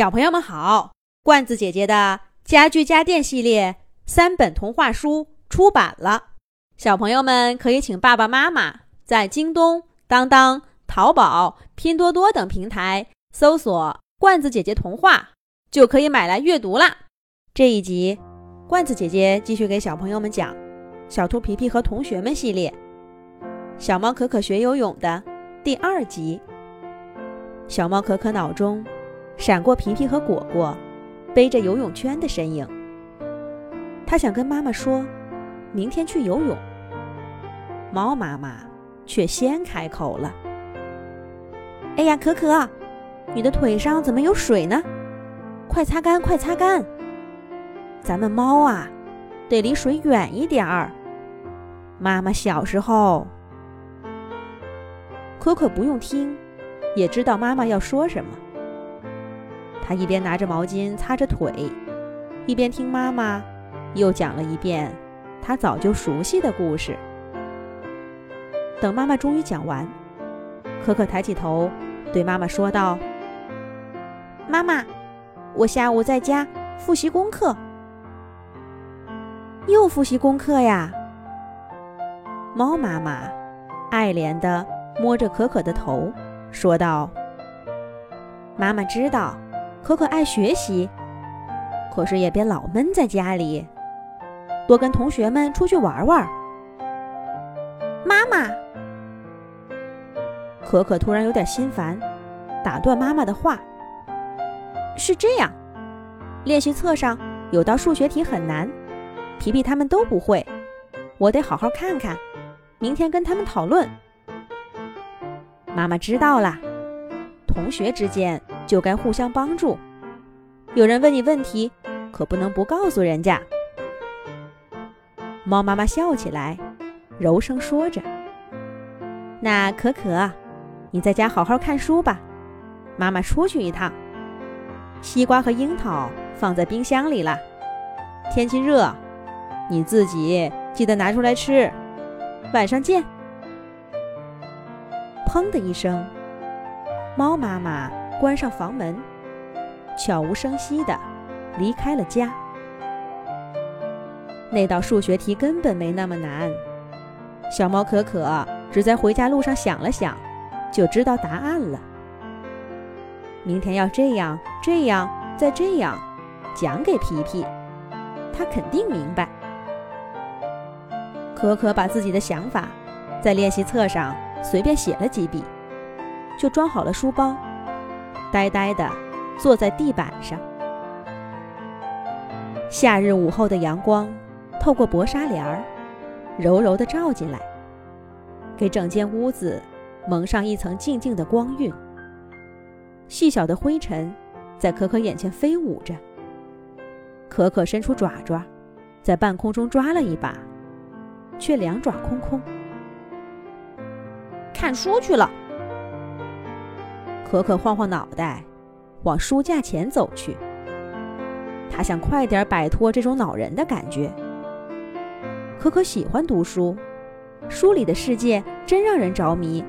小朋友们好，罐子姐姐的家具家电系列三本童话书出版了，小朋友们可以请爸爸妈妈在京东、当当、淘宝、拼多多等平台搜索“罐子姐姐童话”，就可以买来阅读啦。这一集，罐子姐姐继续给小朋友们讲《小兔皮皮和同学们》系列，《小猫可可学游泳》的第二集。小猫可可脑中。闪过皮皮和果果背着游泳圈的身影，他想跟妈妈说，明天去游泳。猫妈妈却先开口了：“哎呀，可可，你的腿上怎么有水呢？快擦干，快擦干！咱们猫啊，得离水远一点儿。妈妈小时候……”可可不用听，也知道妈妈要说什么。他一边拿着毛巾擦着腿，一边听妈妈又讲了一遍他早就熟悉的故事。等妈妈终于讲完，可可抬起头对妈妈说道：“妈妈，我下午在家复习功课。又复习功课呀？”猫妈妈爱怜地摸着可可的头，说道：“妈妈知道。”可可爱学习，可是也别老闷在家里，多跟同学们出去玩玩。妈妈，可可突然有点心烦，打断妈妈的话：“是这样，练习册上有道数学题很难，皮皮他们都不会，我得好好看看，明天跟他们讨论。”妈妈知道了，同学之间。就该互相帮助。有人问你问题，可不能不告诉人家。猫妈妈笑起来，柔声说着：“那可可，你在家好好看书吧。妈妈出去一趟，西瓜和樱桃放在冰箱里了。天气热，你自己记得拿出来吃。晚上见。”砰的一声，猫妈妈。关上房门，悄无声息地离开了家。那道数学题根本没那么难，小猫可可只在回家路上想了想，就知道答案了。明天要这样、这样、再这样，讲给皮皮，他肯定明白。可可把自己的想法在练习册上随便写了几笔，就装好了书包。呆呆地坐在地板上。夏日午后的阳光透过薄纱帘儿，柔柔地照进来，给整间屋子蒙上一层静静的光晕。细小的灰尘在可可眼前飞舞着。可可伸出爪爪，在半空中抓了一把，却两爪空空。看书去了。可可晃晃脑袋，往书架前走去。他想快点摆脱这种恼人的感觉。可可喜欢读书，书里的世界真让人着迷。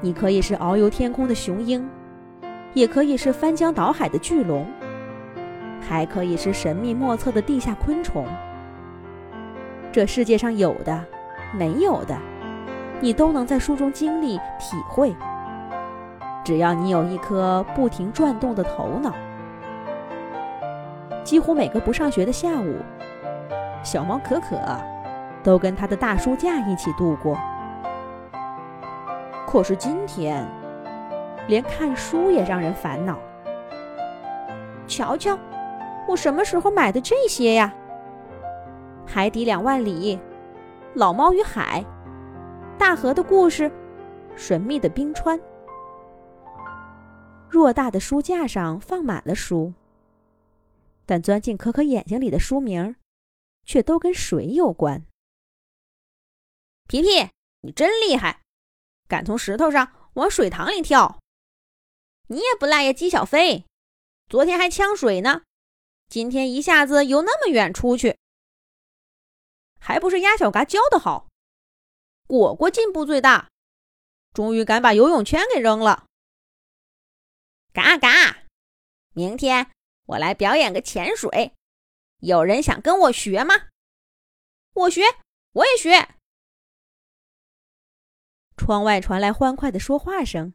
你可以是遨游天空的雄鹰，也可以是翻江倒海的巨龙，还可以是神秘莫测的地下昆虫。这世界上有的、没有的，你都能在书中经历、体会。只要你有一颗不停转动的头脑，几乎每个不上学的下午，小猫可可都跟他的大书架一起度过。可是今天，连看书也让人烦恼。瞧瞧，我什么时候买的这些呀？海底两万里，老猫与海，大河的故事，神秘的冰川。偌大的书架上放满了书，但钻进可可眼睛里的书名，却都跟水有关。皮皮，你真厉害，敢从石头上往水塘里跳！你也不赖呀，姬小飞，昨天还呛水呢，今天一下子游那么远出去，还不是鸭小嘎教的好。果果进步最大，终于敢把游泳圈给扔了。嘎嘎！明天我来表演个潜水，有人想跟我学吗？我学，我也学。窗外传来欢快的说话声，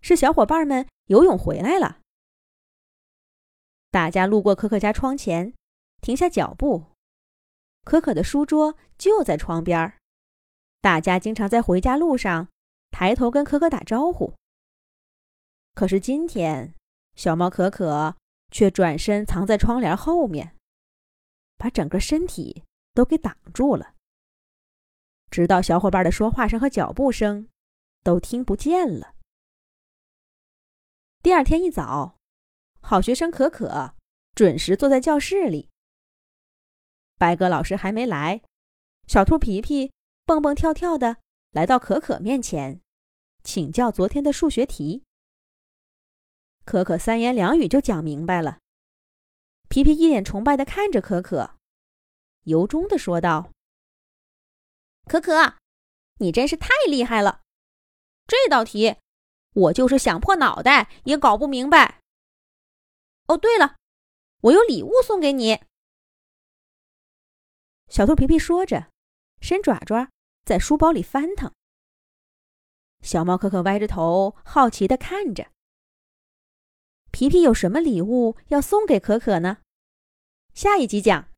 是小伙伴们游泳回来了。大家路过可可家窗前，停下脚步。可可的书桌就在窗边大家经常在回家路上抬头跟可可打招呼。可是今天，小猫可可却转身藏在窗帘后面，把整个身体都给挡住了。直到小伙伴的说话声和脚步声都听不见了。第二天一早，好学生可可准时坐在教室里。白鸽老师还没来，小兔皮皮蹦蹦跳跳的来到可可面前，请教昨天的数学题。可可三言两语就讲明白了。皮皮一脸崇拜的看着可可，由衷的说道。可可，你真是太厉害了！这道题，我就是想破脑袋也搞不明白。哦，对了，我有礼物送给你。小兔皮皮说着，伸爪爪在书包里翻腾。小猫可可歪着头，好奇的看着。皮皮有什么礼物要送给可可呢？下一集讲。